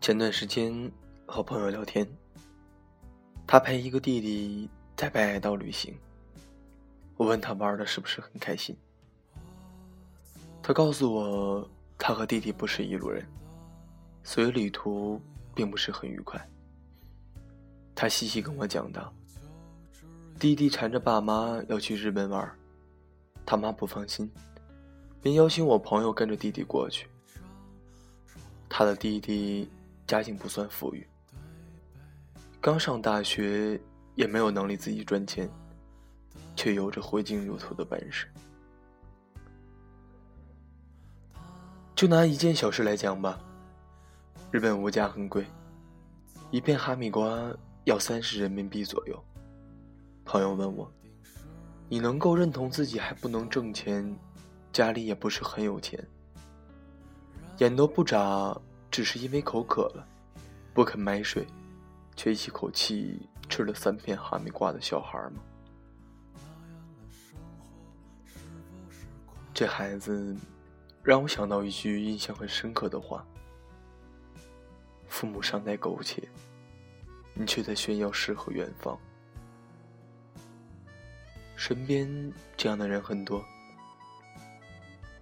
前段时间和朋友聊天，他陪一个弟弟在北海道旅行。我问他玩的是不是很开心，他告诉我他和弟弟不是一路人，所以旅途并不是很愉快。他细细跟我讲道：弟弟缠着爸妈要去日本玩，他妈不放心，便邀请我朋友跟着弟弟过去。他的弟弟。家境不算富裕，刚上大学也没有能力自己赚钱，却有着挥金如土的本事。就拿一件小事来讲吧，日本物价很贵，一片哈密瓜要三十人民币左右。朋友问我：“你能够认同自己还不能挣钱，家里也不是很有钱，眼都不眨？”只是因为口渴了，不肯买水，却一口气吃了三片哈密瓜的小孩吗？这孩子让我想到一句印象很深刻的话：父母尚在苟且，你却在炫耀诗和远方。身边这样的人很多。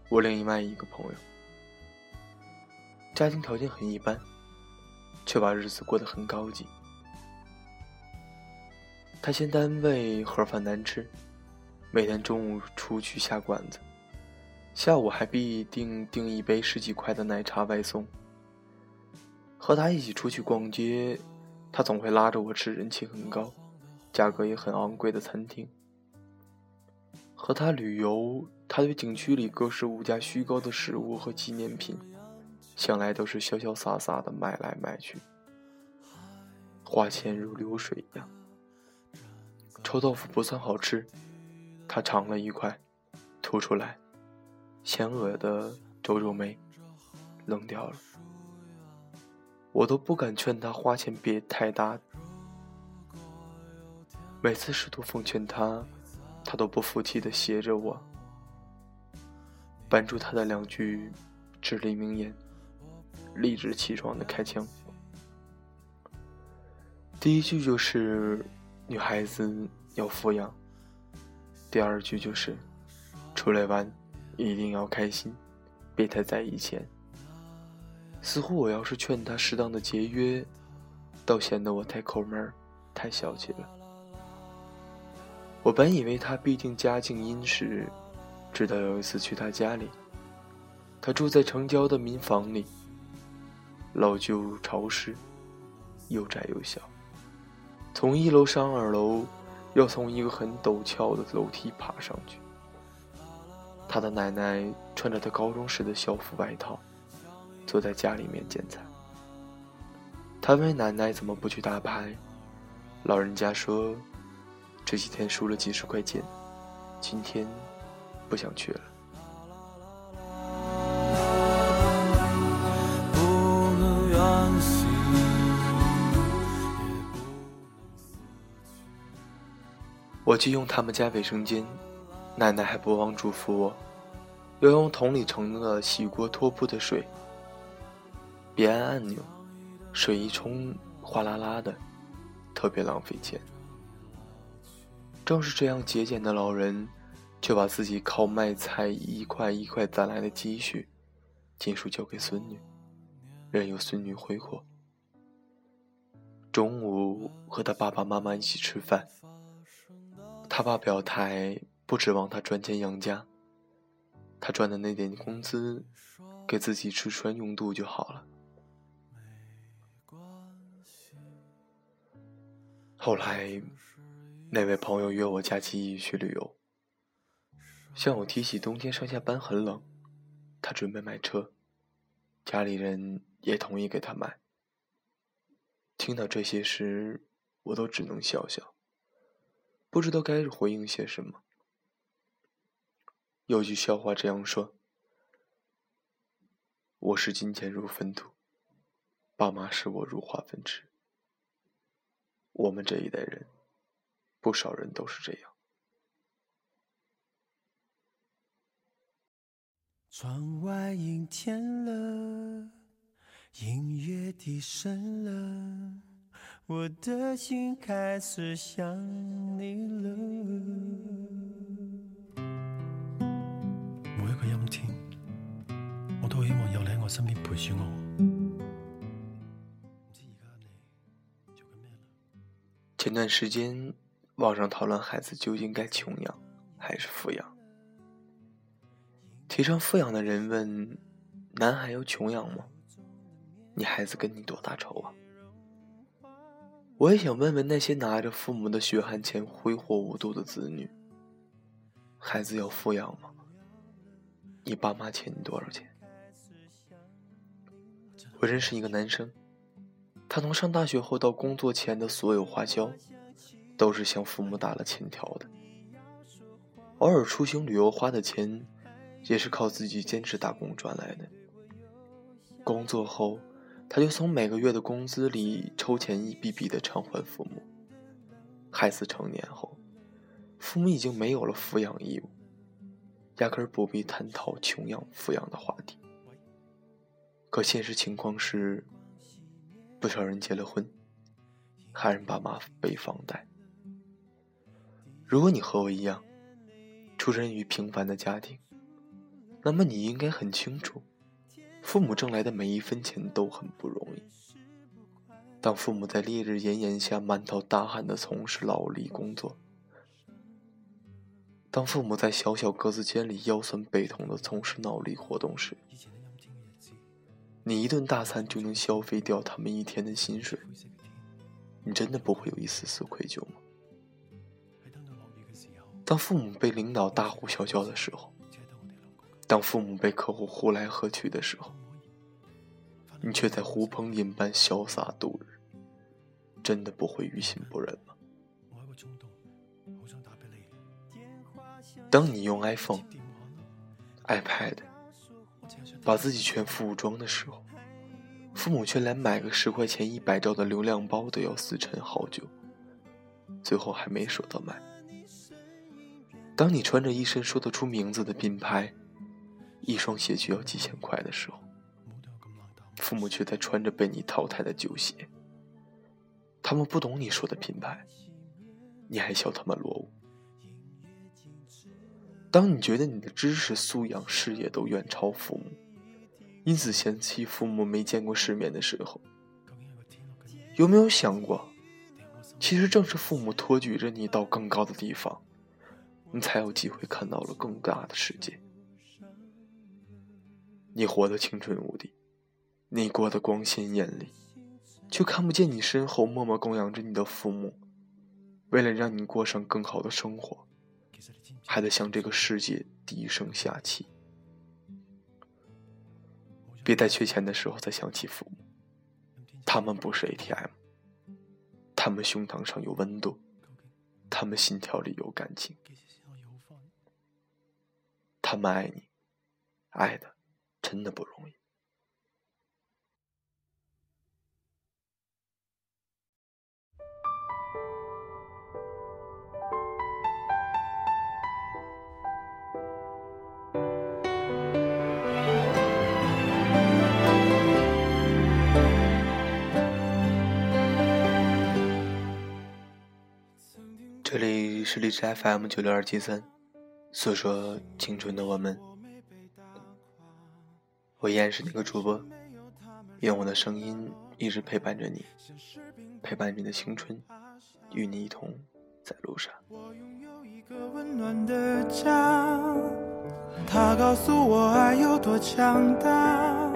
我另外一个朋友。家庭条件很一般，却把日子过得很高级。他嫌单位盒饭难吃，每天中午出去下馆子，下午还必定订一杯十几块的奶茶外送。和他一起出去逛街，他总会拉着我吃人气很高、价格也很昂贵的餐厅。和他旅游，他对景区里各式物价虚高的食物和纪念品。向来都是潇潇洒洒的买来买去，花钱如流水一样。臭豆腐不算好吃，他尝了一块，吐出来，嫌恶的皱皱眉，扔掉了。我都不敢劝他花钱别太大。每次试图奉劝他，他都不服气的斜着我，扳住他的两句至理名言。理直气壮的开枪。第一句就是“女孩子要富养”，第二句就是“出来玩一定要开心，别太在意钱”。似乎我要是劝他适当的节约，倒显得我太抠门太小气了。我本以为他必定家境殷实，直到有一次去他家里，他住在城郊的民房里。老旧潮湿，又窄又小。从一楼上二楼，要从一个很陡峭的楼梯爬上去。他的奶奶穿着他高中时的校服外套，坐在家里面剪彩。他问奶奶怎么不去打牌，老人家说，这几天输了几十块钱，今天不想去了。我去用他们家卫生间，奶奶还不忘嘱咐我，要用桶里盛的洗锅拖布的水，别按按钮，水一冲哗啦啦的，特别浪费钱。正是这样节俭的老人，却把自己靠卖菜一块一块攒来的积蓄，尽数交给孙女，任由孙女挥霍。中午和他爸爸妈妈一起吃饭。他爸表态，不指望他赚钱养家，他赚的那点工资，给自己吃穿用度就好了。后来，那位朋友约我假期一起去旅游，向我提起冬天上下班很冷，他准备买车，家里人也同意给他买。听到这些时，我都只能笑笑。不知道该回应些什么。有句笑话这样说：“我视金钱如粪土，爸妈视我如化粪池。”我们这一代人，不少人都是这样。窗外阴天了。音乐低声了，我的心开始想你了。每一个阴天，我都希望有你喺我身边陪住我。唔知而家你做紧咩啦？前段时间，网上讨论孩子究竟该穷养还是富养。提倡富养的人问：“男孩要穷养吗？”你孩子跟你多大仇啊？我也想问问那些拿着父母的血汗钱挥霍无度的子女：孩子要抚养吗？你爸妈欠你多少钱？我认识一个男生，他从上大学后到工作前的所有花销，都是向父母打了欠条的。偶尔出行旅游花的钱，也是靠自己坚持打工赚来的。工作后。他就从每个月的工资里抽钱一笔笔的偿还父母。孩子成年后，父母已经没有了抚养义务，压根儿不必探讨穷养富养的话题。可现实情况是，不少人结了婚，还让爸妈背房贷。如果你和我一样，出身于平凡的家庭，那么你应该很清楚。父母挣来的每一分钱都很不容易。当父母在烈日炎炎下满头大汗的从事劳力工作，当父母在小小格子间里腰酸背痛的从事脑力活动时，你一顿大餐就能消费掉他们一天的薪水，你真的不会有一丝丝愧疚吗？当父母被领导大呼小叫的时候。当父母被客户呼来喝去的时候，你却在狐朋引伴潇洒度日，真的不会于心不忍吗？当你用 iPhone、iPad 把自己全副武装的时候，父母却连买个十块钱一百兆的流量包都要死撑好久，最后还没舍得买。当你穿着一身说得出名字的品牌，一双鞋就要几千块的时候，父母却在穿着被你淘汰的旧鞋。他们不懂你说的品牌，你还笑他们落伍。当你觉得你的知识素养、事业都远超父母，因此嫌弃父母没见过世面的时候，有没有想过，其实正是父母托举着你到更高的地方，你才有机会看到了更大的世界。你活得青春无敌，你过得光鲜艳丽，却看不见你身后默默供养着你的父母，为了让你过上更好的生活，还得向这个世界低声下气。别在缺钱的时候再想起父母，他们不是 ATM，他们胸膛上有温度，他们心跳里有感情，他们爱你，爱的。真的不容易。这里是荔枝 FM 九六二七三，诉说青春的我们。我依然是那个主播，愿我的声音一直陪伴着你，陪伴你的青春，与你一同在路上。我拥有一个温暖的家，他告诉我爱有多强大，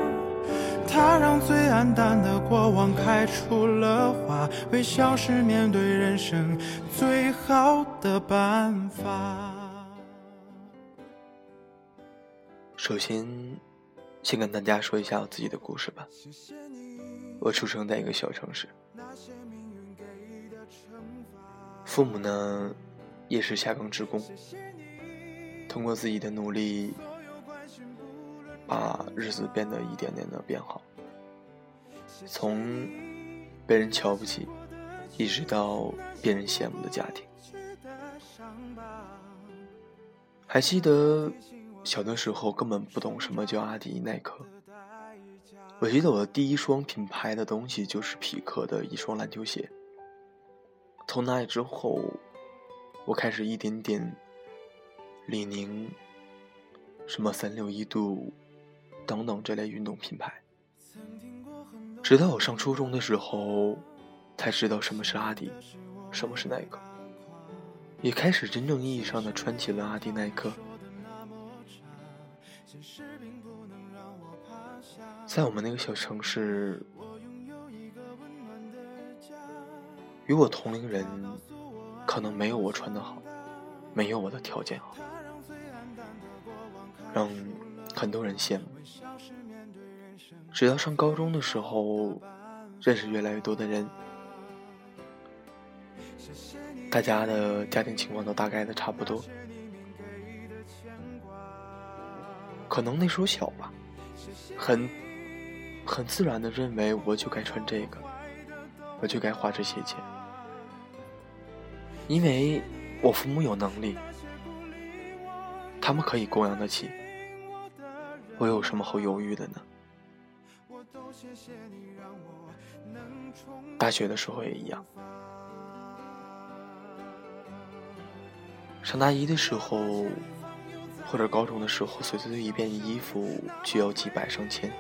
他让最暗淡的过往开出了花，微笑是面对人生最好的办法。首先。先跟大家说一下我自己的故事吧。我出生在一个小城市，父母呢也是下岗职工，通过自己的努力，把日子变得一点点的变好，从被人瞧不起，一直到别人羡慕的家庭。还记得。小的时候根本不懂什么叫阿迪耐克，我记得我的第一双品牌的东西就是匹克的一双篮球鞋。从那之后，我开始一点点李宁、什么三六一度等等这类运动品牌。直到我上初中的时候，才知道什么是阿迪，什么是耐克，也开始真正意义上的穿起了阿迪耐克。在我们那个小城市，与我同龄人可能没有我穿的好，没有我的条件好，让很多人羡慕。直到上高中的时候，认识越来越多的人，大家的家庭情况都大概的差不多，可能那时候小吧，很。很自然的认为，我就该穿这个，我就该花这些钱，因为我父母有能力，他们可以供养得起，我有什么好犹豫的呢？大学的时候也一样，上大一的时候，或者高中的时候，随随一件衣服就要几百上千。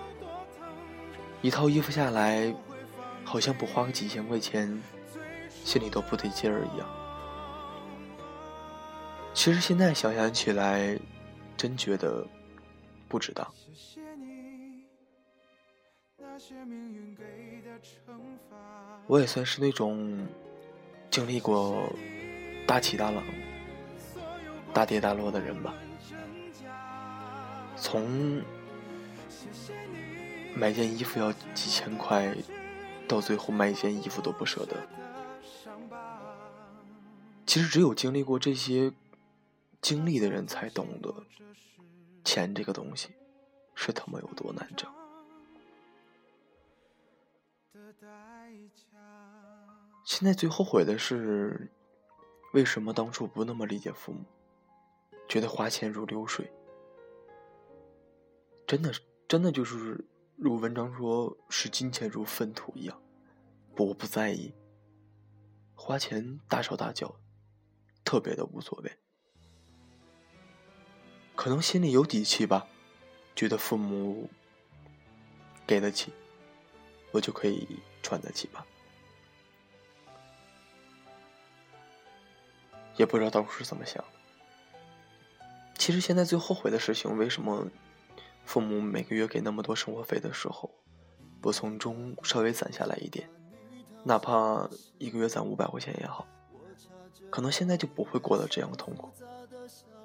一套衣服下来，好像不花个几千块钱，心里都不得劲儿一样。其实现在想想起来，真觉得不值当。我也算是那种经历过大起大落、大跌大落的人吧，从。买件衣服要几千块，到最后买一件衣服都不舍得。其实只有经历过这些经历的人才懂得，钱这个东西是他妈有多难挣。现在最后悔的是，为什么当初不那么理解父母，觉得花钱如流水，真的真的就是。如文章说，视金钱如粪土一样，不，我不在意。花钱大手大脚，特别的无所谓。可能心里有底气吧，觉得父母给得起，我就可以穿得起吧。也不知道当初是怎么想的。其实现在最后悔的事情，为什么？父母每个月给那么多生活费的时候，不从中稍微攒下来一点，哪怕一个月攒五百块钱也好，可能现在就不会过得这样痛苦，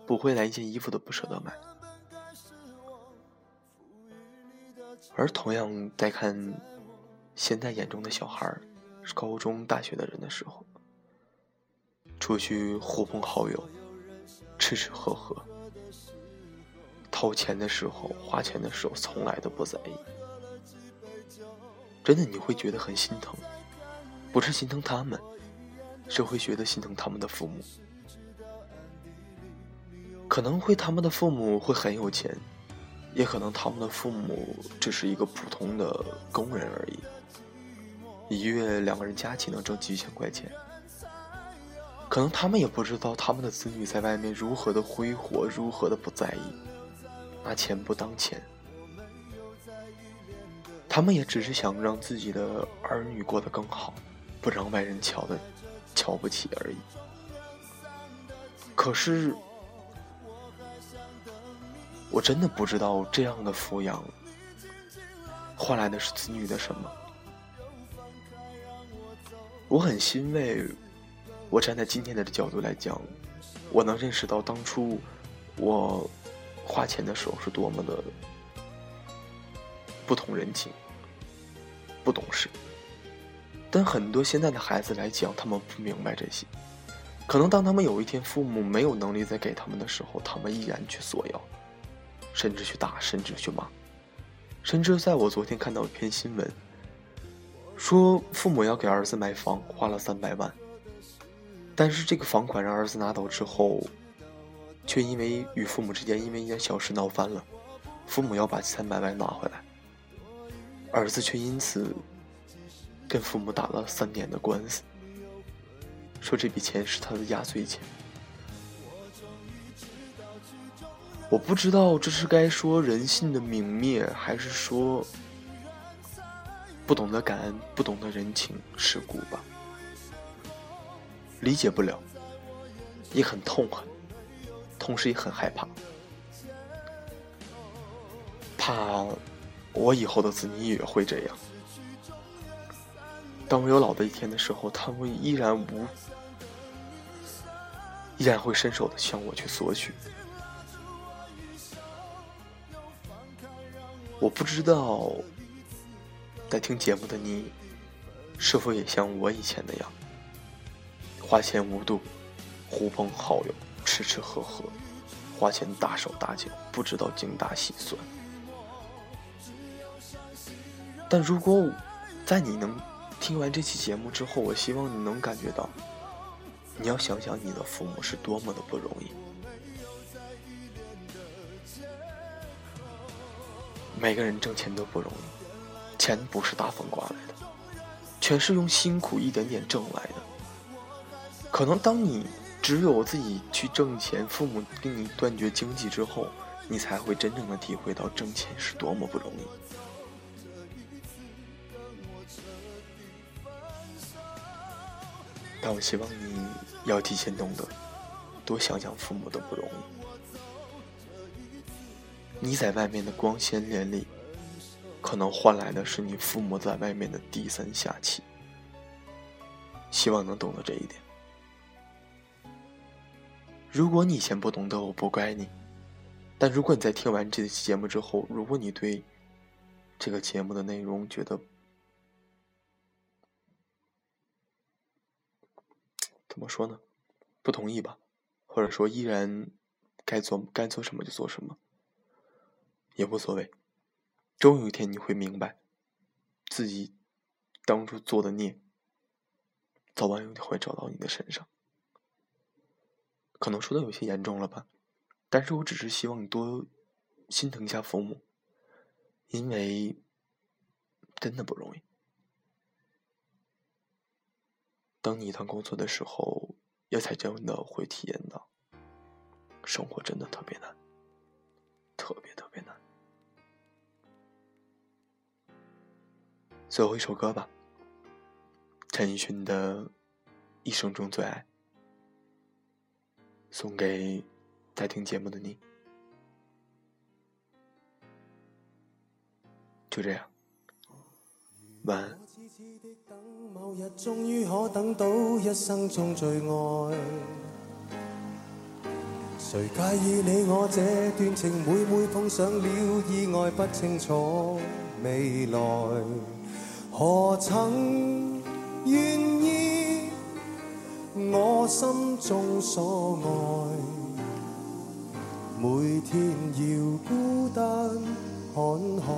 不会连一件衣服都不舍得买。而同样在看现在眼中的小孩高中、大学的人的时候，出去呼朋好友，吃吃喝喝。掏钱的时候，花钱的时候，从来都不在意。真的，你会觉得很心疼，不是心疼他们，是会觉得心疼他们的父母。可能会他们的父母会很有钱，也可能他们的父母只是一个普通的工人而已，一月两个人加起能挣几千块钱。可能他们也不知道他们的子女在外面如何的挥霍，如何的不在意。拿钱不当钱，他们也只是想让自己的儿女过得更好，不让外人瞧的瞧不起而已。可是，我真的不知道这样的抚养换来的是子女的什么。我很欣慰，我站在今天的角度来讲，我能认识到当初我。花钱的时候是多么的不通人情、不懂事，但很多现在的孩子来讲，他们不明白这些。可能当他们有一天父母没有能力再给他们的时候，他们依然去索要，甚至去打，甚至去骂，甚至在我昨天看到一篇新闻，说父母要给儿子买房，花了三百万，但是这个房款让儿子拿走之后。却因为与父母之间因为一件小事闹翻了，父母要把三百万拿回来。儿子却因此跟父母打了三年的官司，说这笔钱是他的压岁钱。我不知道这是该说人性的泯灭，还是说不懂得感恩、不懂得人情世故吧。理解不了，也很痛恨，同时也很害怕，怕我以后的子女也会这样。当我有老的一天的时候，他们依然无，依然会伸手的向我去索取。我不知道，在听节目的你，是否也像我以前那样，花钱无度，呼朋好友，吃吃喝喝，花钱大手大脚，不知道精打细算。但如果在你能听完这期节目之后，我希望你能感觉到，你要想想你的父母是多么的不容易。每个人挣钱都不容易，钱不是大风刮来的，全是用辛苦一点点挣来的。可能当你只有自己去挣钱，父母跟你断绝经济之后，你才会真正的体会到挣钱是多么不容易。但我希望你要提前懂得，多想想父母的不容易。你在外面的光鲜亮丽，可能换来的是你父母在外面的低三下气。希望能懂得这一点。如果你以前不懂得，我不怪你。但如果你在听完这期节目之后，如果你对这个节目的内容觉得怎么说呢？不同意吧，或者说依然该做该做什么就做什么。也无所谓，终有一天你会明白，自己当初做的孽，早晚有一天会找到你的身上。可能说的有些严重了吧，但是我只是希望你多心疼一下父母，因为真的不容易。等你一趟工作的时候，也才真的会体验到，生活真的特别难，特别特别难。最后一首歌吧，陈奕迅的《一生中最爱》，送给在听节目的你。就这样，晚安等。某日终于可等到一生中最爱，谁介意你我这段情？每每碰上了意外，不清楚未来。何曾愿意我心中所爱？每天要孤单看海，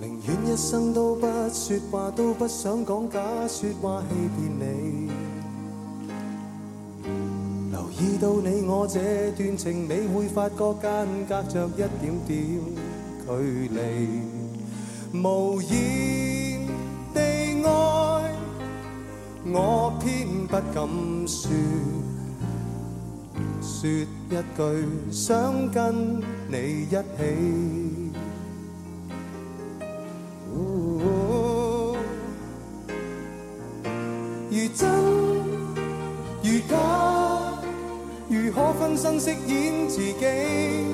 宁愿一生都不说话，都不想讲假说话欺骗你。留意到你我这段情，你会发觉间隔着一点点。距离，无言地爱，我偏不敢说，说一句想跟你一起。如真如假，如何分身饰演自己？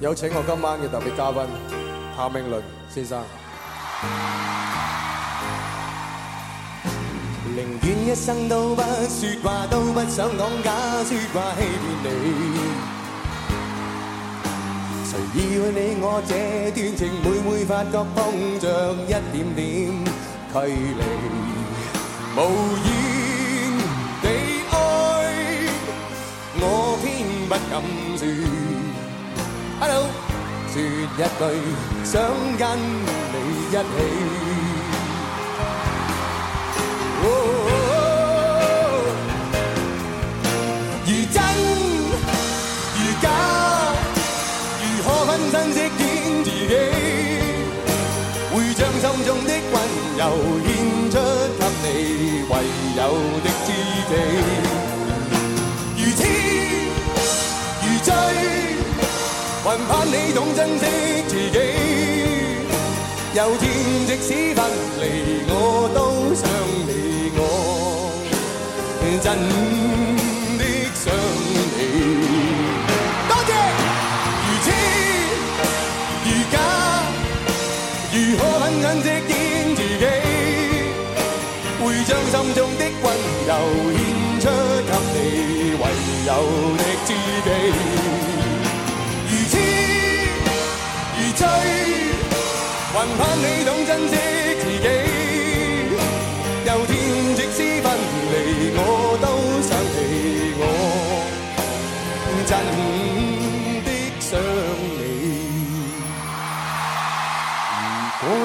有请我今晚嘅特别嘉宾谭咏麟先生。宁愿一生都不说话，都不想讲假说话欺骗你。谁以为你我这段情，每每发觉碰着一点点距离，无言地爱，我偏不敢说。Hello，说一句想跟你一起。天即使分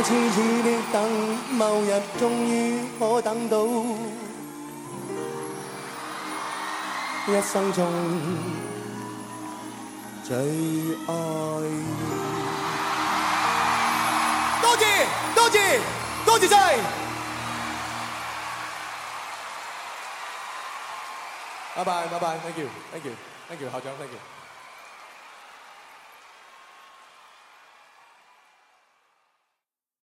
痴痴的等，某日终于可等到，一生中最爱。多谢，多谢，多谢晒。拜拜，拜拜，thank you，thank you，thank you，校長，thank you。